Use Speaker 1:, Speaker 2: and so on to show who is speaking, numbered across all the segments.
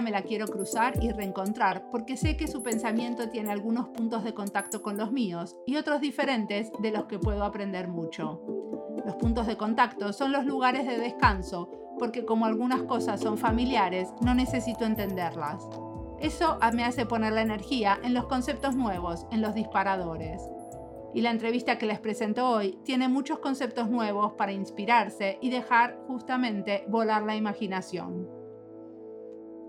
Speaker 1: me la quiero cruzar y reencontrar porque sé que su pensamiento tiene algunos puntos de contacto con los míos y otros diferentes de los que puedo aprender mucho. Los puntos de contacto son los lugares de descanso porque como algunas cosas son familiares, no necesito entenderlas. Eso me hace poner la energía en los conceptos nuevos, en los disparadores. Y la entrevista que les presento hoy tiene muchos conceptos nuevos para inspirarse y dejar justamente volar la imaginación.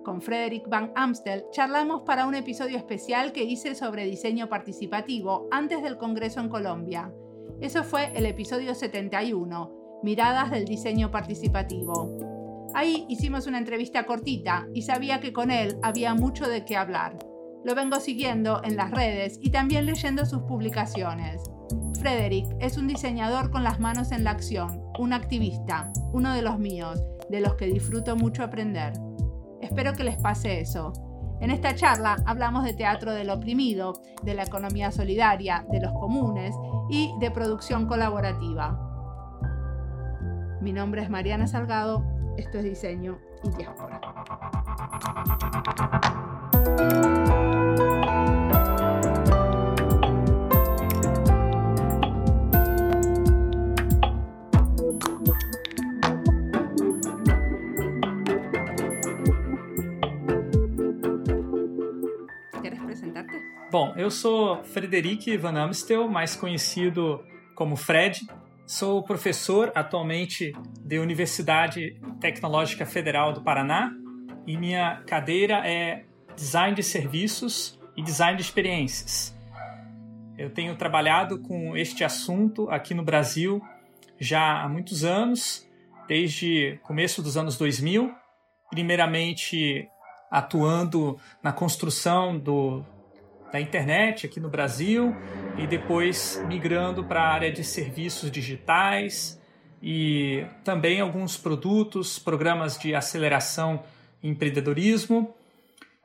Speaker 1: Con Frederick Van Amstel charlamos para un episodio especial que hice sobre diseño participativo antes del Congreso en Colombia. Eso fue el episodio 71, Miradas del Diseño Participativo. Ahí hicimos una entrevista cortita y sabía que con él había mucho de qué hablar. Lo vengo siguiendo en las redes y también leyendo sus publicaciones. Frederick es un diseñador con las manos en la acción, un activista, uno de los míos, de los que disfruto mucho aprender. Espero que les pase eso. En esta charla hablamos de teatro del oprimido, de la economía solidaria, de los comunes y de producción colaborativa. Mi nombre es Mariana Salgado esto es diseño y diáspora.
Speaker 2: Bom, eu sou Frederic Van Amstel, mais conhecido como Fred, Sou professor atualmente da Universidade Tecnológica Federal do Paraná e minha cadeira é Design de Serviços e Design de Experiências. Eu tenho trabalhado com este assunto aqui no Brasil já há muitos anos, desde começo dos anos 2000, primeiramente atuando na construção do da internet aqui no Brasil e depois migrando para a área de serviços digitais e também alguns produtos, programas de aceleração e empreendedorismo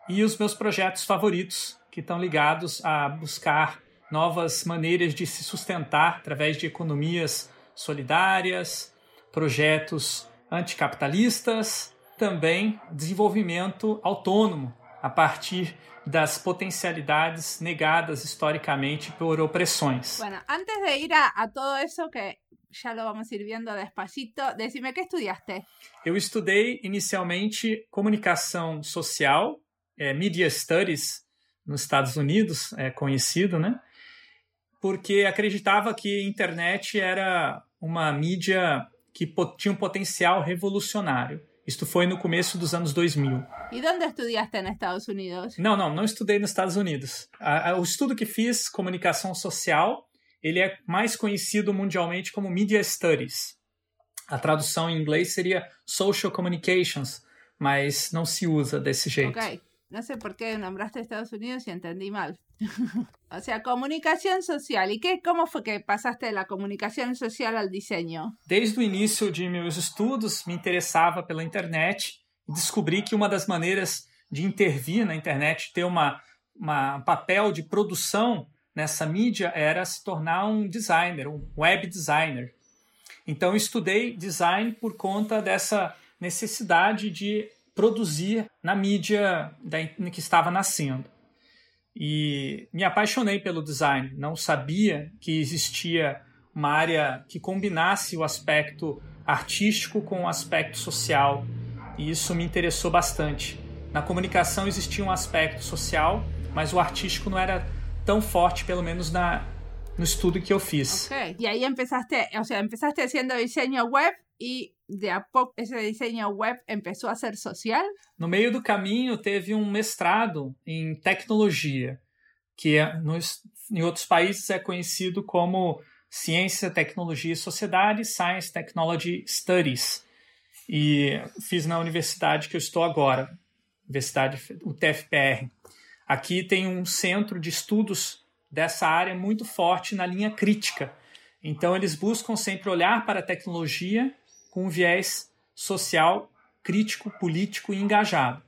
Speaker 2: e os meus projetos favoritos que estão ligados a buscar novas maneiras de se sustentar através de economias solidárias, projetos anticapitalistas, também desenvolvimento autônomo a partir das potencialidades negadas historicamente por opressões.
Speaker 1: Bueno, antes de ir a, a todo eso que já lo vamos ir viendo despacito, decime que estudiaste.
Speaker 2: Eu estudei inicialmente comunicação social, é, Media Studies, nos Estados Unidos, é conhecido, né? Porque acreditava que a internet era uma mídia que tinha um potencial revolucionário. Isto foi no começo dos anos 2000.
Speaker 1: E onde estudaste nos Estados Unidos?
Speaker 2: Não, não, não estudei nos Estados Unidos. O estudo que fiz, comunicação social, ele é mais conhecido mundialmente como Media Studies. A tradução em inglês seria Social Communications, mas não se usa desse jeito.
Speaker 1: Ok. No sé por qué nombraste Estados Unidos y entendí mal. o sea, comunicación social. ¿Y qué, cómo fue que pasaste de la comunicación social al diseño?
Speaker 2: Desde o início de meus estudos, me interessava pela internet e descobri que uma das maneiras de intervir na internet, ter uma, uma um papel de produção nessa mídia, era se tornar um designer, um web designer. Então, estudei design por conta dessa necessidade de produzir na mídia que estava nascendo. E me apaixonei pelo design. Não sabia que existia uma área que combinasse o aspecto artístico com o aspecto social. E isso me interessou bastante. Na comunicação existia um aspecto social, mas o artístico não era tão forte, pelo menos na, no estudo que eu fiz.
Speaker 1: Ok. Aí empezaste, ou seja, empezaste fazendo desenho web e de a pouco esse desenho web começou a ser social?
Speaker 2: No meio do caminho teve um mestrado em tecnologia, que é, nos, em outros países é conhecido como Ciência, Tecnologia e Sociedade, Science Technology Studies. E fiz na universidade que eu estou agora, Universidade UTFPR. Aqui tem um centro de estudos dessa área muito forte na linha crítica. Então eles buscam sempre olhar para a tecnologia com um viés social, crítico, político e engajado.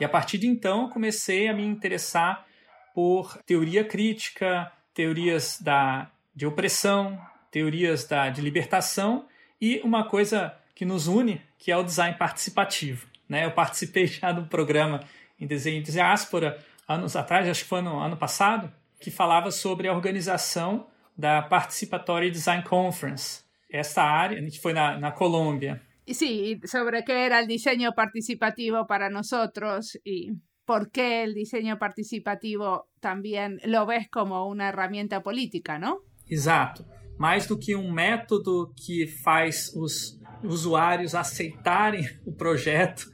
Speaker 2: E a partir de então comecei a me interessar por teoria crítica, teorias da, de opressão, teorias da, de libertação e uma coisa que nos une, que é o design participativo. Né? Eu participei já de um programa em desenho de diáspora anos atrás, acho que foi no ano passado, que falava sobre a organização da Participatory Design Conference. Esta área, que foi na, na Colômbia.
Speaker 1: Sí, sobre qué era el diseño participativo para nosotros y por qué el diseño participativo también lo ves como una herramienta política, ¿no?
Speaker 2: Exato. Mais do que um método que faz os usuários aceitarem o projeto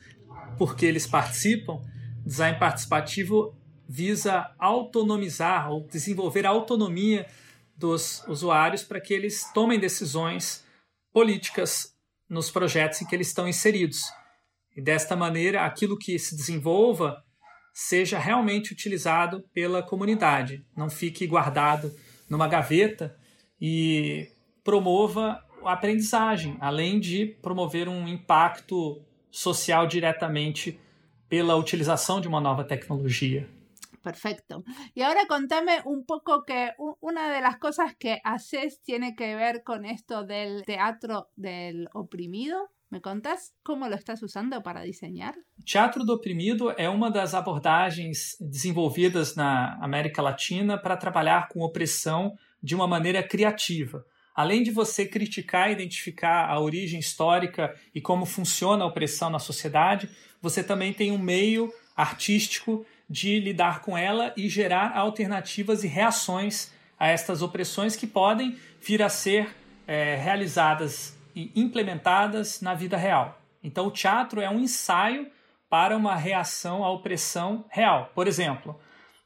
Speaker 2: porque eles participam, design participativo visa autonomizar ou desenvolver a autonomia dos usuários para que eles tomem decisões políticas nos projetos em que eles estão inseridos. E desta maneira, aquilo que se desenvolva seja realmente utilizado pela comunidade, não fique guardado numa gaveta e promova a aprendizagem, além de promover um impacto social diretamente pela utilização de uma nova tecnologia.
Speaker 1: Perfecto. Y ahora contame un poco que una de las cosas que haces tiene que ver con esto del teatro del oprimido. Me contás como lo estás usando para diseñar?
Speaker 2: Teatro do oprimido é uma das abordagens desenvolvidas na América Latina para trabalhar com opressão de uma maneira criativa. Além de você criticar e identificar a origem histórica e como funciona a opressão na sociedade, você também tem um meio artístico de lidar com ela e gerar alternativas e reações a estas opressões que podem vir a ser é, realizadas e implementadas na vida real. Então, o teatro é um ensaio para uma reação à opressão real. Por exemplo,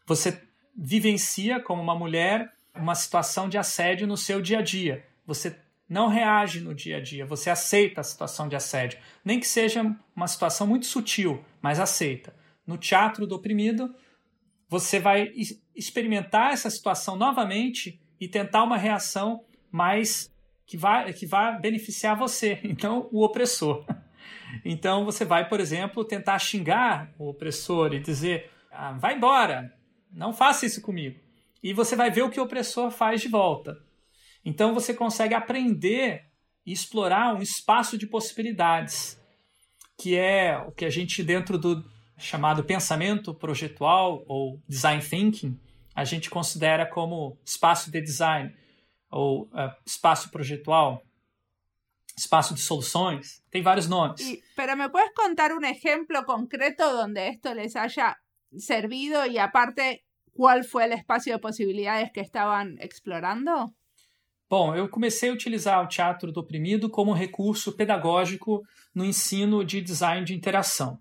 Speaker 2: você vivencia como uma mulher uma situação de assédio no seu dia a dia. Você não reage no dia a dia, você aceita a situação de assédio. Nem que seja uma situação muito sutil, mas aceita no teatro do oprimido, você vai experimentar essa situação novamente e tentar uma reação mais que vai, que vai beneficiar você, então o opressor. Então você vai, por exemplo, tentar xingar o opressor e dizer: ah, vai embora, não faça isso comigo. E você vai ver o que o opressor faz de volta. Então você consegue aprender e explorar um espaço de possibilidades, que é o que a gente, dentro do, chamado pensamento projetual ou design thinking, a gente considera como espaço de design ou uh, espaço projetual, espaço de soluções, tem vários nomes.
Speaker 1: Y, pero me puedes contar un ejemplo concreto donde esto les haya servido y aparte cuál fue el espacio de posibilidades que estaban explorando?
Speaker 2: Bom, eu comecei a utilizar o teatro do oprimido como recurso pedagógico no ensino de design de interação.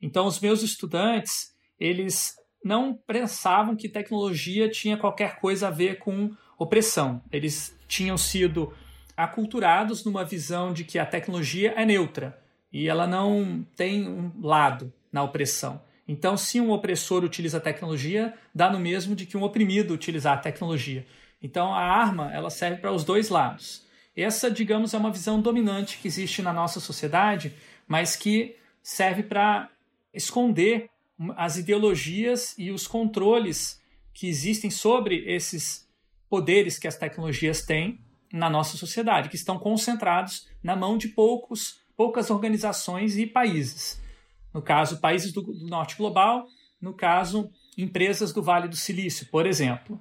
Speaker 2: Então, os meus estudantes, eles não pensavam que tecnologia tinha qualquer coisa a ver com opressão. Eles tinham sido aculturados numa visão de que a tecnologia é neutra e ela não tem um lado na opressão. Então, se um opressor utiliza a tecnologia, dá no mesmo de que um oprimido utilizar a tecnologia. Então, a arma ela serve para os dois lados. Essa, digamos, é uma visão dominante que existe na nossa sociedade, mas que serve para esconder as ideologias e os controles que existem sobre esses poderes que as tecnologias têm na nossa sociedade, que estão concentrados na mão de poucos, poucas organizações e países. No caso, países do, norte global, no caso, empresas do Vale do Silício, por exemplo.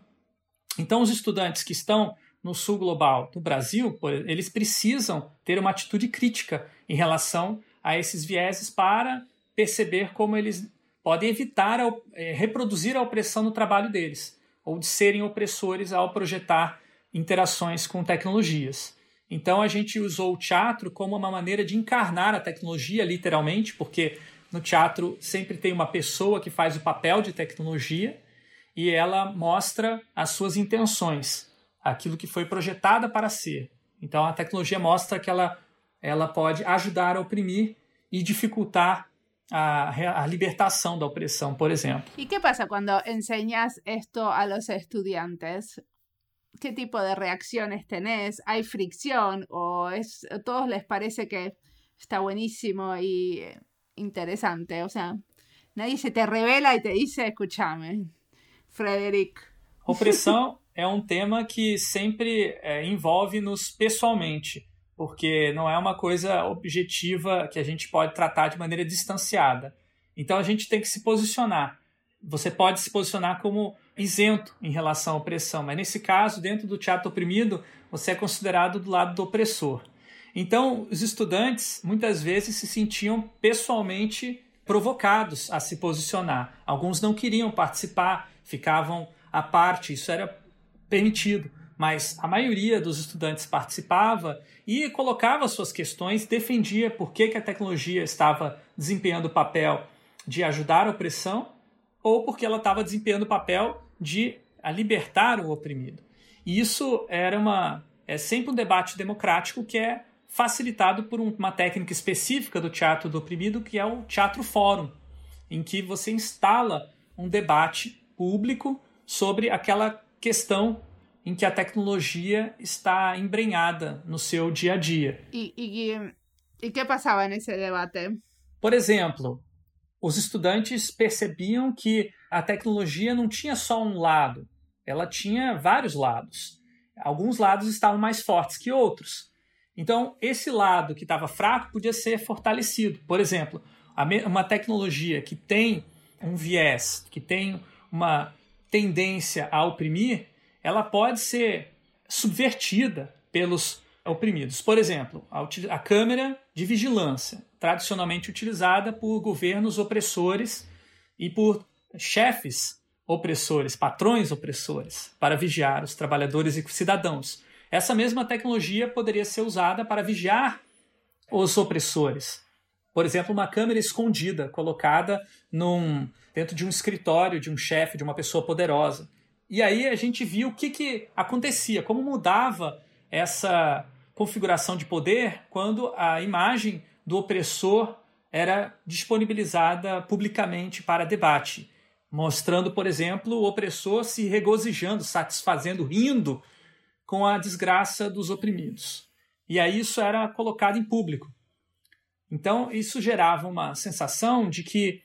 Speaker 2: Então, os estudantes que estão no sul global do Brasil, eles precisam ter uma atitude crítica em relação a esses vieses para perceber como eles podem evitar é, reproduzir a opressão no trabalho deles, ou de serem opressores ao projetar interações com tecnologias. Então a gente usou o teatro como uma maneira de encarnar a tecnologia, literalmente, porque no teatro sempre tem uma pessoa que faz o papel de tecnologia e ela mostra as suas intenções, aquilo que foi projetada para ser. Então a tecnologia mostra que ela, ela pode ajudar a oprimir e dificultar a, a libertação da opressão, por exemplo.
Speaker 1: E que passa quando enseñas esto a los estudiantes? ¿Qué tipo de reacciones tenés? ¿Hay fricción o es, a todos les parece que está buenísimo y interesante? O sea, nadie se te revela e te dice, escúchame, Frederic.
Speaker 2: Opressão é um tema que sempre é, envolve-nos pessoalmente. Porque não é uma coisa objetiva que a gente pode tratar de maneira distanciada. Então a gente tem que se posicionar. Você pode se posicionar como isento em relação à opressão, mas nesse caso, dentro do teatro oprimido, você é considerado do lado do opressor. Então, os estudantes muitas vezes se sentiam pessoalmente provocados a se posicionar. Alguns não queriam participar, ficavam à parte, isso era permitido mas a maioria dos estudantes participava e colocava suas questões, defendia por que, que a tecnologia estava desempenhando o papel de ajudar a opressão ou porque ela estava desempenhando o papel de libertar o oprimido. E isso era uma é sempre um debate democrático que é facilitado por uma técnica específica do teatro do oprimido, que é o teatro fórum, em que você instala um debate público sobre aquela questão em que a tecnologia está embrenhada no seu dia a dia.
Speaker 1: E, e, e que passava nesse debate?
Speaker 2: Por exemplo, os estudantes percebiam que a tecnologia não tinha só um lado, ela tinha vários lados. Alguns lados estavam mais fortes que outros. Então, esse lado que estava fraco podia ser fortalecido. Por exemplo, uma tecnologia que tem um viés, que tem uma tendência a oprimir, ela pode ser subvertida pelos oprimidos. Por exemplo, a, a câmera de vigilância, tradicionalmente utilizada por governos opressores e por chefes opressores, patrões opressores, para vigiar os trabalhadores e cidadãos. Essa mesma tecnologia poderia ser usada para vigiar os opressores. Por exemplo, uma câmera escondida colocada num, dentro de um escritório de um chefe, de uma pessoa poderosa. E aí a gente viu o que, que acontecia, como mudava essa configuração de poder quando a imagem do opressor era disponibilizada publicamente para debate, mostrando, por exemplo, o opressor se regozijando, satisfazendo, rindo com a desgraça dos oprimidos. E aí isso era colocado em público. Então, isso gerava uma sensação de que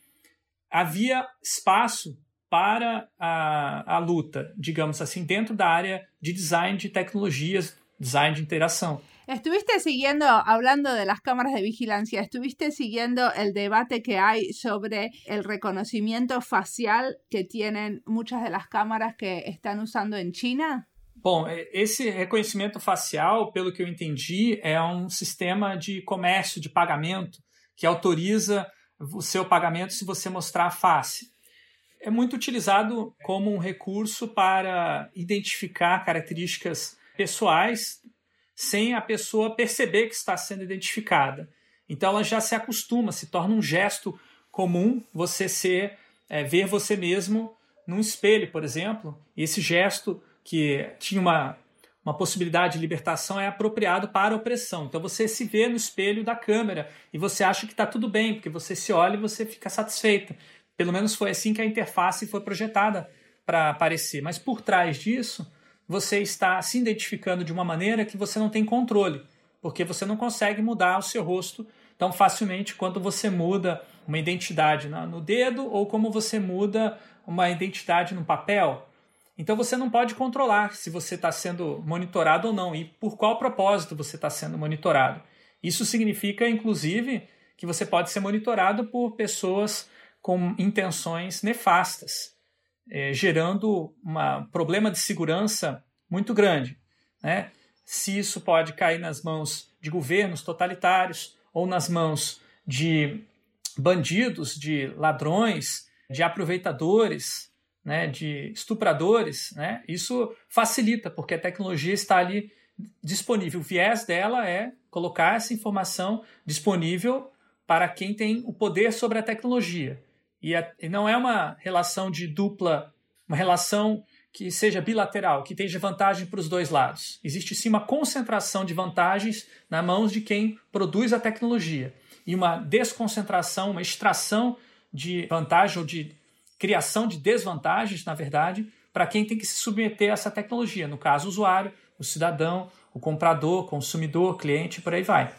Speaker 2: havia espaço para a, a luta, digamos assim, dentro da área de design de tecnologias, design de interação.
Speaker 1: Estuviste siguiendo, hablando de las cámaras de vigilancia, estuviste siguiendo el debate que hay sobre el reconocimiento facial que tienen muchas de las cámaras que están usando en China?
Speaker 2: Bom, esse reconhecimento facial, pelo que eu entendi, é um sistema de comércio, de pagamento, que autoriza o seu pagamento se você mostrar a face é muito utilizado como um recurso para identificar características pessoais sem a pessoa perceber que está sendo identificada. Então ela já se acostuma, se torna um gesto comum você ser é, ver você mesmo num espelho, por exemplo. E esse gesto que tinha uma, uma possibilidade de libertação é apropriado para a opressão. Então você se vê no espelho da câmera e você acha que está tudo bem, porque você se olha e você fica satisfeita. Pelo menos foi assim que a interface foi projetada para aparecer. Mas por trás disso, você está se identificando de uma maneira que você não tem controle, porque você não consegue mudar o seu rosto tão facilmente quanto você muda uma identidade no dedo ou como você muda uma identidade no papel. Então você não pode controlar se você está sendo monitorado ou não e por qual propósito você está sendo monitorado. Isso significa, inclusive, que você pode ser monitorado por pessoas com intenções nefastas, é, gerando um problema de segurança muito grande. Né? Se isso pode cair nas mãos de governos totalitários ou nas mãos de bandidos, de ladrões, de aproveitadores, né, de estupradores, né, isso facilita, porque a tecnologia está ali disponível. O viés dela é colocar essa informação disponível para quem tem o poder sobre a tecnologia. E, a, e não é uma relação de dupla, uma relação que seja bilateral, que tenha vantagem para os dois lados. Existe sim uma concentração de vantagens na mãos de quem produz a tecnologia e uma desconcentração, uma extração de vantagem ou de criação de desvantagens, na verdade, para quem tem que se submeter a essa tecnologia. No caso, o usuário, o cidadão, o comprador, consumidor, cliente, por aí vai.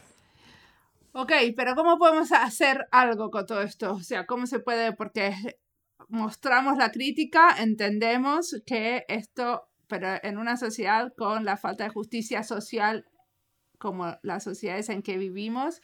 Speaker 1: Ok, pero ¿cómo podemos hacer algo con todo esto? O sea, ¿cómo se puede? Porque mostramos la crítica, entendemos que esto, pero en una sociedad con la falta de justicia social como las sociedades en que vivimos,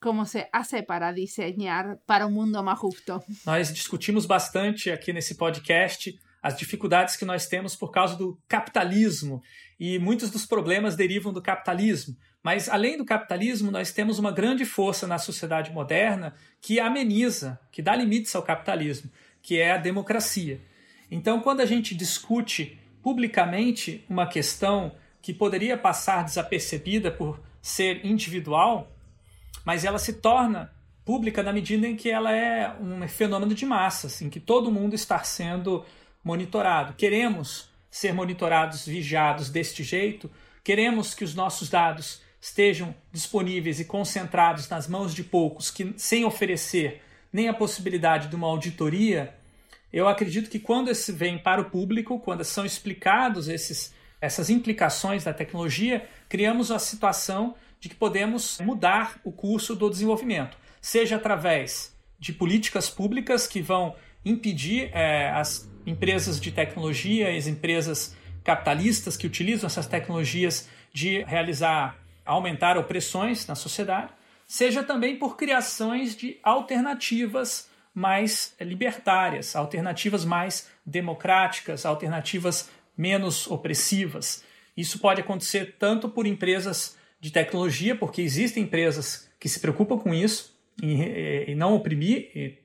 Speaker 1: como se hace para desenhar para um mundo mais justo?
Speaker 2: Nós discutimos bastante aqui nesse podcast as dificuldades que nós temos por causa do capitalismo e muitos dos problemas derivam do capitalismo. Mas além do capitalismo, nós temos uma grande força na sociedade moderna que ameniza, que dá limites ao capitalismo, que é a democracia. Então, quando a gente discute publicamente uma questão que poderia passar desapercebida por ser individual, mas ela se torna pública na medida em que ela é um fenômeno de massas, em que todo mundo está sendo monitorado. Queremos ser monitorados, vigiados deste jeito, queremos que os nossos dados estejam disponíveis e concentrados nas mãos de poucos, que sem oferecer nem a possibilidade de uma auditoria, eu acredito que quando esse vem para o público, quando são explicados esses, essas implicações da tecnologia, criamos a situação de que podemos mudar o curso do desenvolvimento, seja através de políticas públicas que vão impedir é, as empresas de tecnologia, as empresas capitalistas que utilizam essas tecnologias de realizar, aumentar opressões na sociedade, seja também por criações de alternativas mais libertárias, alternativas mais democráticas, alternativas menos opressivas. Isso pode acontecer tanto por empresas de tecnologia, porque existem empresas que se preocupam com isso e, e não oprimir, e,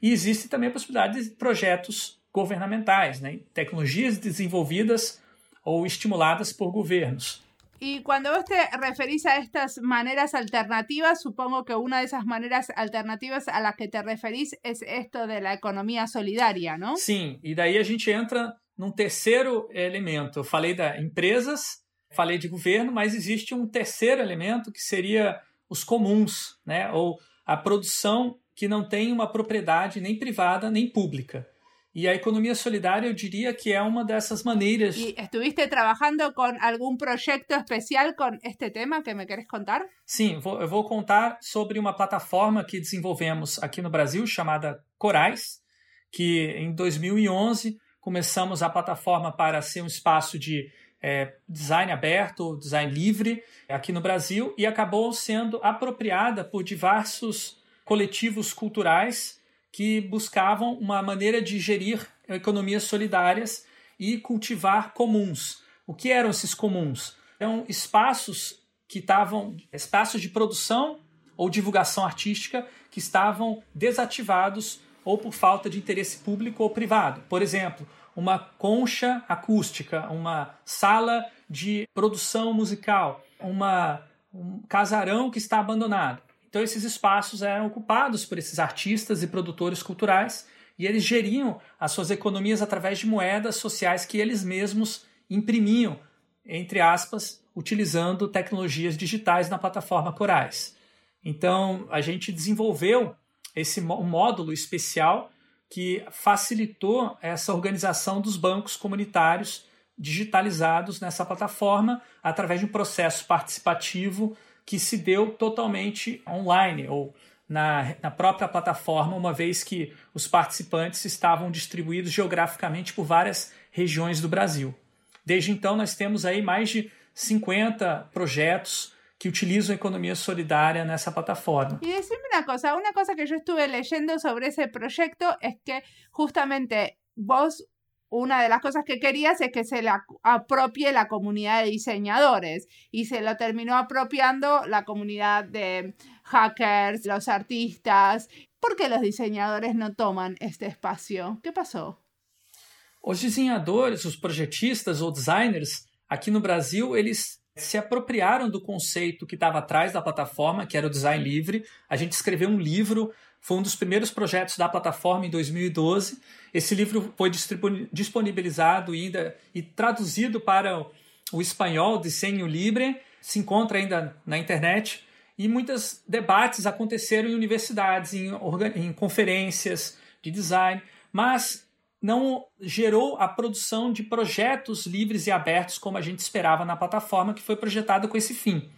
Speaker 2: e existe também a possibilidade de projetos governamentais, né? tecnologias desenvolvidas ou estimuladas por governos.
Speaker 1: Y cuando vos te referís a estas maneras alternativas, supongo que una de esas maneras alternativas a las que te referís es esto de la economia solidária, não?
Speaker 2: Sim, e daí a gente entra num terceiro elemento. Eu falei da empresas, falei de governo, mas existe um terceiro elemento que seria os comuns, né? ou a produção que não tem uma propriedade nem privada nem pública. E a economia solidária eu diria que é uma dessas maneiras.
Speaker 1: E estuviste trabalhando com algum projeto especial com este tema que me queres contar?
Speaker 2: Sim, vou, eu vou contar sobre uma plataforma que desenvolvemos aqui no Brasil chamada Corais, que em 2011 começamos a plataforma para ser um espaço de é, design aberto, design livre aqui no Brasil e acabou sendo apropriada por diversos coletivos culturais que buscavam uma maneira de gerir economias solidárias e cultivar comuns. O que eram esses comuns? Eram espaços que estavam espaços de produção ou divulgação artística que estavam desativados ou por falta de interesse público ou privado. Por exemplo, uma concha acústica, uma sala de produção musical, uma, um casarão que está abandonado. Então esses espaços eram ocupados por esses artistas e produtores culturais e eles geriam as suas economias através de moedas sociais que eles mesmos imprimiam, entre aspas, utilizando tecnologias digitais na plataforma Corais. Então a gente desenvolveu esse módulo especial que facilitou essa organização dos bancos comunitários digitalizados nessa plataforma através de um processo participativo que se deu totalmente online ou na, na própria plataforma, uma vez que os participantes estavam distribuídos geograficamente por várias regiões do Brasil. Desde então, nós temos aí mais de 50 projetos que utilizam a economia solidária nessa plataforma.
Speaker 1: E decime uma coisa, uma coisa que eu estive leyendo sobre esse projeto é que justamente vos una de las cosas que querías es que se le apropie la comunidad de diseñadores y se lo terminó apropiando la comunidad de hackers, los artistas. ¿Por qué los diseñadores no toman este espacio? ¿Qué pasó?
Speaker 2: Os diseñadores, os projetistas ou designers aqui no Brasil, eles se apropriaram do conceito que estava atrás da plataforma, que era o design livre. A gente escreveu um livro foi um dos primeiros projetos da plataforma em 2012. Esse livro foi disponibilizado ainda e traduzido para o espanhol, Desenho Libre, se encontra ainda na internet. E muitos debates aconteceram em universidades, em, em conferências de design, mas não gerou a produção de projetos livres e abertos como a gente esperava na plataforma que foi projetada com esse fim.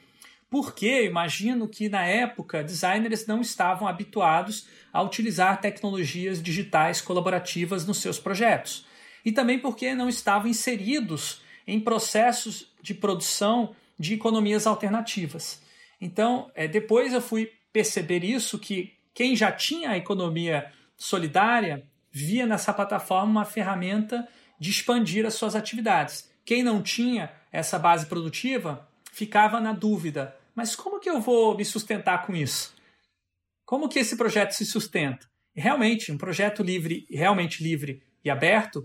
Speaker 2: Porque imagino que na época designers não estavam habituados a utilizar tecnologias digitais colaborativas nos seus projetos. E também porque não estavam inseridos em processos de produção de economias alternativas. Então, é, depois eu fui perceber isso que quem já tinha a economia solidária via nessa plataforma uma ferramenta de expandir as suas atividades. Quem não tinha essa base produtiva ficava na dúvida: mas como que eu vou me sustentar com isso? Como que esse projeto se sustenta? Realmente, um projeto livre, realmente livre e aberto,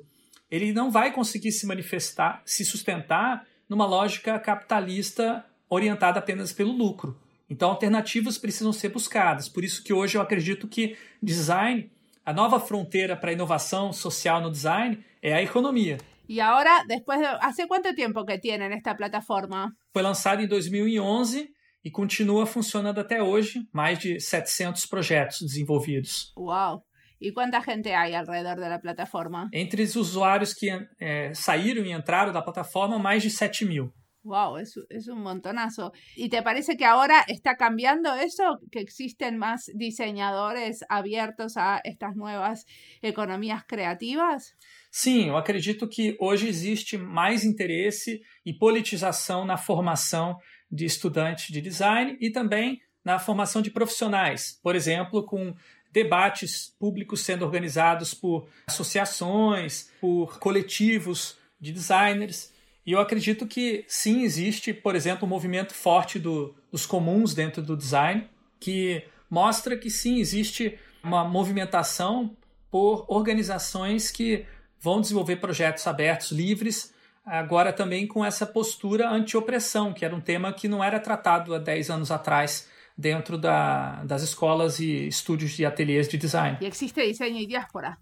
Speaker 2: ele não vai conseguir se manifestar, se sustentar numa lógica capitalista orientada apenas pelo lucro. Então, alternativas precisam ser buscadas. Por isso que hoje eu acredito que design, a nova fronteira para a inovação social no design é a economia.
Speaker 1: E agora, depois de... ¿Hace quanto tempo que tienen esta plataforma?
Speaker 2: Foi lançada em 2011 e continua funcionando até hoje, mais de 700 projetos desenvolvidos.
Speaker 1: Uau! E quanta gente há ao redor da plataforma?
Speaker 2: Entre os usuários que é, saíram e entraram da plataforma, mais de 7 mil.
Speaker 1: Wow, es, es, un montonazo. ¿Y te parece que ahora está cambiando eso? ¿Que existen más diseñadores abiertos a estas nuevas economías creativas?
Speaker 2: Sim, eu acredito que hoje existe mais interesse e politização na formação de estudantes de design e também na formação de profissionais. Por exemplo, com debates públicos sendo organizados por associações, por coletivos de designers. E eu acredito que sim, existe, por exemplo, um movimento forte do, dos comuns dentro do design, que mostra que sim, existe uma movimentação por organizações que vão desenvolver projetos abertos, livres, agora também com essa postura anti-opressão, que era um tema que não era tratado há 10 anos atrás dentro da, das escolas e estúdios de ateliês de design.
Speaker 1: E existe desenho e diáspora.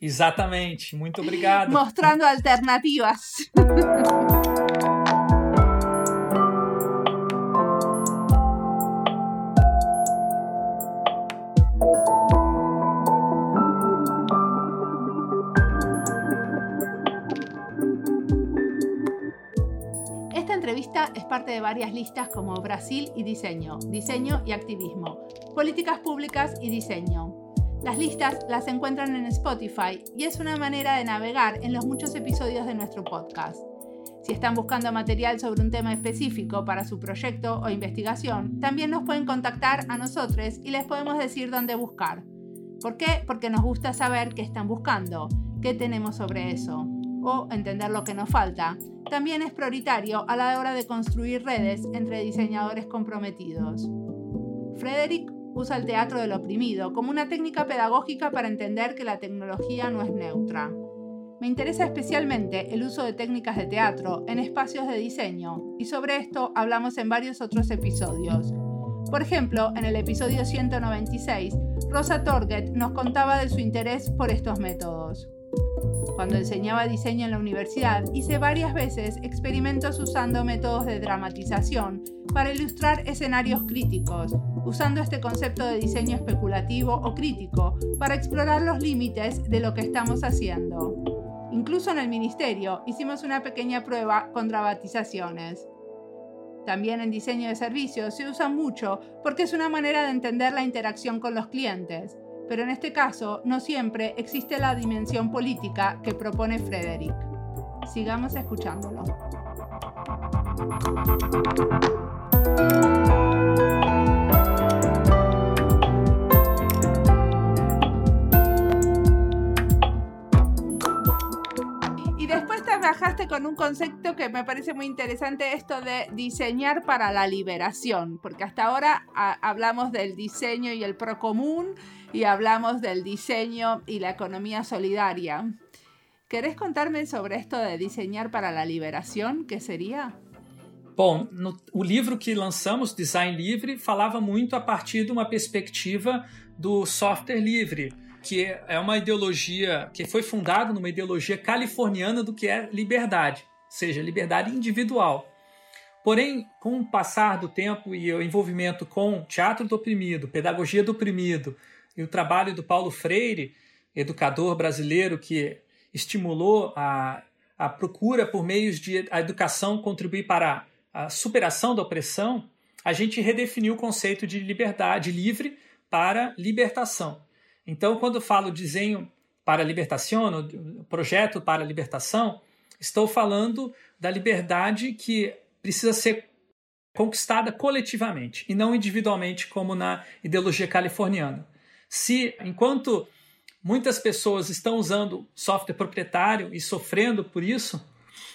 Speaker 2: Exatamente, muito obrigado.
Speaker 1: Mostrando alternativas. es parte de varias listas como Brasil y diseño, diseño y activismo, políticas públicas y diseño. Las listas las encuentran en Spotify y es una manera de navegar en los muchos episodios de nuestro podcast. Si están buscando material sobre un tema específico para su proyecto o investigación, también nos pueden contactar a nosotros y les podemos decir dónde buscar. ¿Por qué? Porque nos gusta saber qué están buscando, qué tenemos sobre eso, o entender lo que nos falta también es prioritario a la hora de construir redes entre diseñadores comprometidos. Frederick usa el teatro del oprimido como una técnica pedagógica para entender que la tecnología no es neutra. Me interesa especialmente el uso de técnicas de teatro en espacios de diseño, y sobre esto hablamos en varios otros episodios. Por ejemplo, en el episodio 196, Rosa Torget nos contaba de su interés por estos métodos. Cuando enseñaba diseño en la universidad, hice varias veces experimentos usando métodos de dramatización para ilustrar escenarios críticos, usando este concepto de diseño especulativo o crítico para explorar los límites de lo que estamos haciendo. Incluso en el ministerio hicimos una pequeña prueba con dramatizaciones. También en diseño de servicios se usa mucho porque es una manera de entender la interacción con los clientes pero en este caso no siempre existe la dimensión política que propone Frederick. Sigamos escuchándolo. Trabajaste con un concepto que me parece muy interesante, esto de diseñar para la liberación, porque hasta ahora hablamos del diseño y el procomún y hablamos del diseño y la economía solidaria. ¿Querés contarme sobre esto de diseñar para la liberación? ¿Qué sería?
Speaker 2: Bom, no, o livro que lançamos, Design Livre, falava muito a partir de uma perspectiva do software livre, que é uma ideologia que foi fundada numa ideologia californiana do que é liberdade, ou seja, liberdade individual. Porém, com o passar do tempo e o envolvimento com teatro do oprimido, pedagogia do oprimido, e o trabalho do Paulo Freire, educador brasileiro que estimulou a, a procura por meios de a educação contribuir para a superação da opressão, a gente redefiniu o conceito de liberdade livre para libertação. Então, quando falo desenho para libertação, projeto para libertação, estou falando da liberdade que precisa ser conquistada coletivamente e não individualmente, como na ideologia californiana. Se, enquanto muitas pessoas estão usando software proprietário e sofrendo por isso,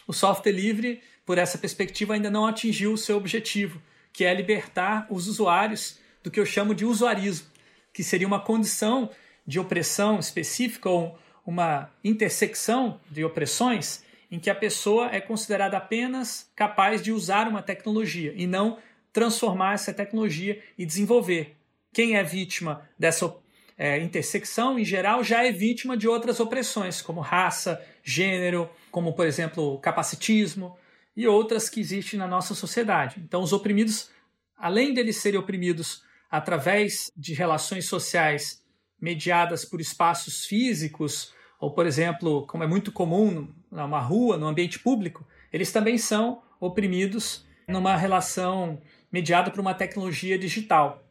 Speaker 2: o software livre, por essa perspectiva, ainda não atingiu o seu objetivo, que é libertar os usuários do que eu chamo de usuarismo, que seria uma condição de opressão específica ou uma intersecção de opressões em que a pessoa é considerada apenas capaz de usar uma tecnologia e não transformar essa tecnologia e desenvolver. Quem é vítima dessa é, intersecção, em geral, já é vítima de outras opressões, como raça, gênero, como, por exemplo, capacitismo e outras que existem na nossa sociedade. Então, os oprimidos, além deles serem oprimidos através de relações sociais mediadas por espaços físicos, ou, por exemplo, como é muito comum numa rua, no ambiente público, eles também são oprimidos numa relação mediada por uma tecnologia digital.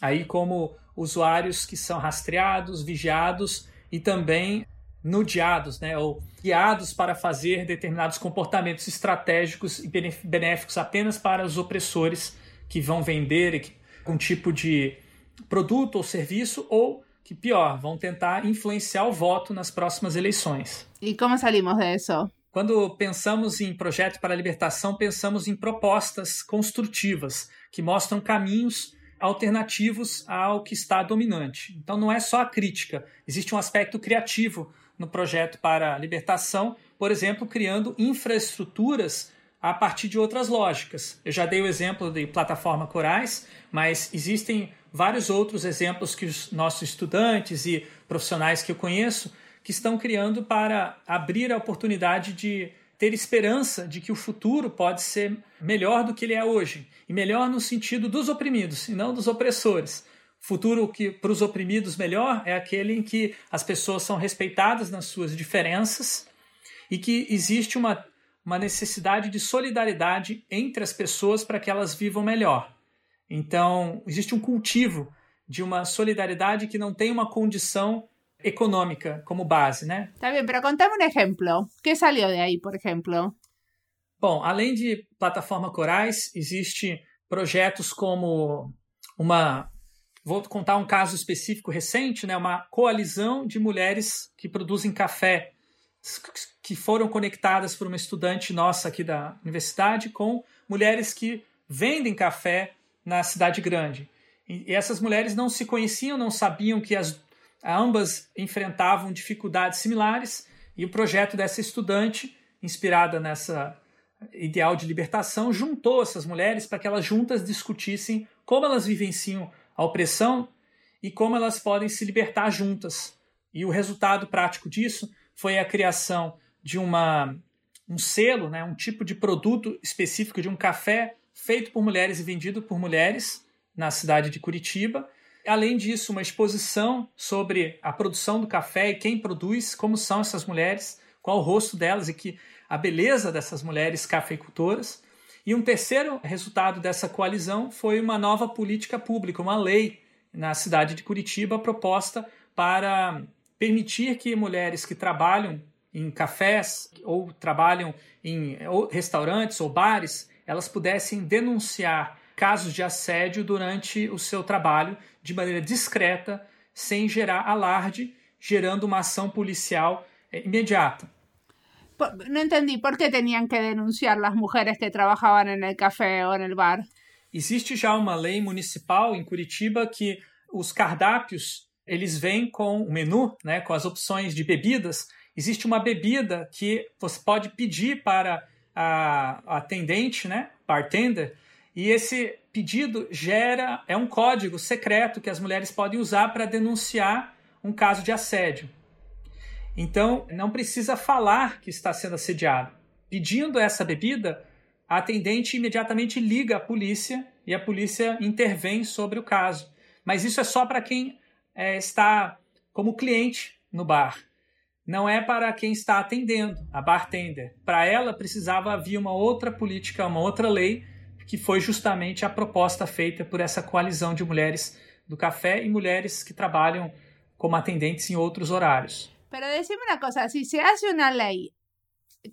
Speaker 2: Aí, como usuários que são rastreados, vigiados e também nudiados, né, ou guiados para fazer determinados comportamentos estratégicos e benéficos apenas para os opressores que vão vender um tipo de produto ou serviço ou que pior, vão tentar influenciar o voto nas próximas eleições.
Speaker 1: E como saímos disso?
Speaker 2: Quando pensamos em projeto para a libertação, pensamos em propostas construtivas que mostram caminhos alternativos ao que está dominante. Então não é só a crítica, existe um aspecto criativo no projeto para a libertação, por exemplo, criando infraestruturas a partir de outras lógicas. Eu já dei o exemplo de plataforma Corais, mas existem vários outros exemplos que os nossos estudantes e profissionais que eu conheço que estão criando para abrir a oportunidade de ter esperança de que o futuro pode ser melhor do que ele é hoje. E melhor no sentido dos oprimidos e não dos opressores. Futuro que para os oprimidos melhor é aquele em que as pessoas são respeitadas nas suas diferenças e que existe uma, uma necessidade de solidariedade entre as pessoas para que elas vivam melhor. Então, existe um cultivo de uma solidariedade que não tem uma condição econômica como base, né?
Speaker 1: Tá bem, mas contame um exemplo. O que saiu de aí, por exemplo?
Speaker 2: Bom, além de plataforma Corais, existe projetos como uma vou contar um caso específico recente, né, uma coalizão de mulheres que produzem café que foram conectadas por uma estudante nossa aqui da universidade com mulheres que vendem café na cidade grande. E essas mulheres não se conheciam, não sabiam que as ambas enfrentavam dificuldades similares e o projeto dessa estudante, inspirada nessa ideal de libertação, juntou essas mulheres para que elas juntas discutissem como elas vivenciam a opressão e como elas podem se libertar juntas. E o resultado prático disso foi a criação de uma, um selo, né, um tipo de produto específico de um café feito por mulheres e vendido por mulheres na cidade de Curitiba. Além disso, uma exposição sobre a produção do café e quem produz, como são essas mulheres, qual o rosto delas e que a beleza dessas mulheres cafeicultoras. E um terceiro resultado dessa coalizão foi uma nova política pública, uma lei na cidade de Curitiba proposta para permitir que mulheres que trabalham em cafés ou trabalham em restaurantes ou bares, elas pudessem denunciar casos de assédio durante o seu trabalho de maneira discreta, sem gerar alarde, gerando uma ação policial eh, imediata.
Speaker 1: No entendí, ¿por qué tenían que denunciar las mujeres que trabajaban en el café o en el bar?
Speaker 2: Existe já uma lei municipal em Curitiba que os cardápios eles vêm com o menu, né, com as opções de bebidas. Existe uma bebida que você pode pedir para a atendente, né, bartender, e esse pedido gera é um código secreto que as mulheres podem usar para denunciar um caso de assédio. Então, não precisa falar que está sendo assediado. Pedindo essa bebida, a atendente imediatamente liga a polícia e a polícia intervém sobre o caso. Mas isso é só para quem é, está como cliente no bar. Não é para quem está atendendo, a bartender. Para ela precisava haver uma outra política, uma outra lei, que foi justamente a proposta feita por essa coalizão de mulheres do café e mulheres que trabalham como atendentes em outros horários.
Speaker 1: Pero decime una cosa, si se hace una ley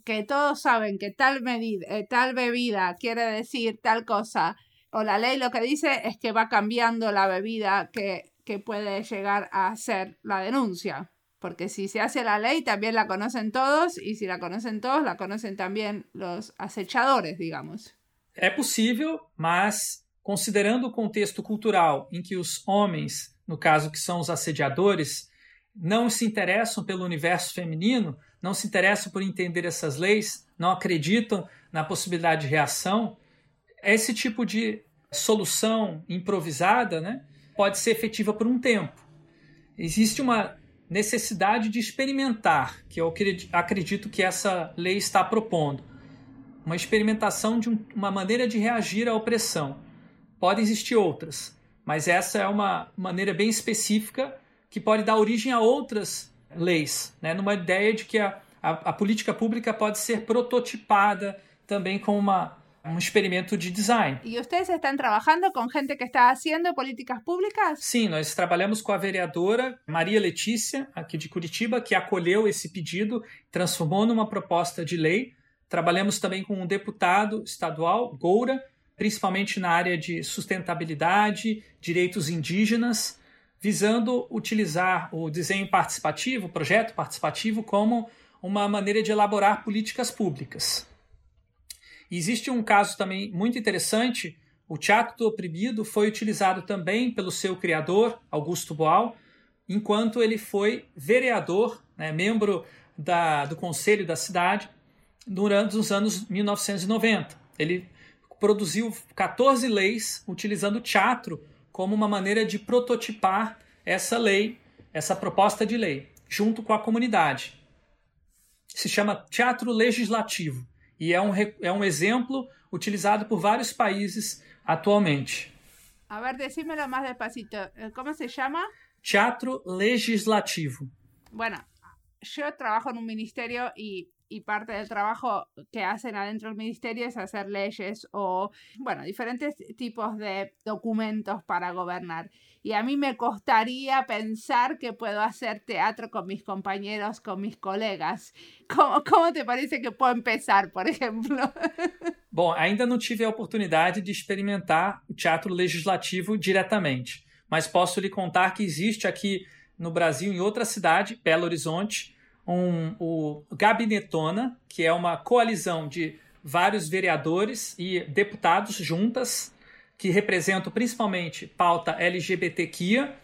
Speaker 1: que todos saben que tal medida, eh, tal bebida quiere decir tal cosa, o la ley lo que dice es que va cambiando la bebida que, que puede llegar a ser la denuncia. Porque si se hace la ley, también la conocen todos, y si la conocen todos, la conocen también los acechadores, digamos.
Speaker 2: É possível, mas considerando o contexto cultural em que os homens, no caso que são os assediadores, não se interessam pelo universo feminino, não se interessam por entender essas leis, não acreditam na possibilidade de reação, esse tipo de solução improvisada né, pode ser efetiva por um tempo. Existe uma necessidade de experimentar, que eu acredito que essa lei está propondo. Uma experimentação de uma maneira de reagir à opressão. Podem existir outras, mas essa é uma maneira bem específica que pode dar origem a outras leis, né? numa ideia de que a, a, a política pública pode ser prototipada também com uma, um experimento de design.
Speaker 1: E vocês estão trabalhando com gente que está fazendo políticas públicas?
Speaker 2: Sim, nós trabalhamos com a vereadora Maria Letícia, aqui de Curitiba, que acolheu esse pedido, transformou numa proposta de lei. Trabalhamos também com um deputado estadual, Goura, principalmente na área de sustentabilidade, direitos indígenas, visando utilizar o desenho participativo, o projeto participativo, como uma maneira de elaborar políticas públicas. Existe um caso também muito interessante. O Teatro do Oprimido foi utilizado também pelo seu criador, Augusto Boal, enquanto ele foi vereador, né, membro da, do conselho da cidade, durante os anos 1990. Ele produziu 14 leis utilizando o teatro como uma maneira de prototipar essa lei, essa proposta de lei, junto com a comunidade se chama teatro legislativo e é um, é um exemplo utilizado por vários países atualmente.
Speaker 1: A ver, decímelo mais despacito. Como se chama?
Speaker 2: Teatro legislativo.
Speaker 1: Bueno, yo trabajo en un ministerio y y parte del trabajo que hacen adentro del ministerio es hacer leyes o, bueno, diferentes tipos de documentos para gobernar. Y a mí me costaría pensar que puedo hacer teatro con mis compañeros, con mis colegas. ¿Cómo, cómo te parece que puedo empezar, por ejemplo?
Speaker 2: Bom, ainda não tive a oportunidade de experimentar o teatro legislativo diretamente, mas posso lhe contar que existe aqui no Brasil, em outra cidade, Belo Horizonte, um, o Gabinetona, que é uma coalizão de vários vereadores e deputados juntas, que representam principalmente pauta LGBTQIA.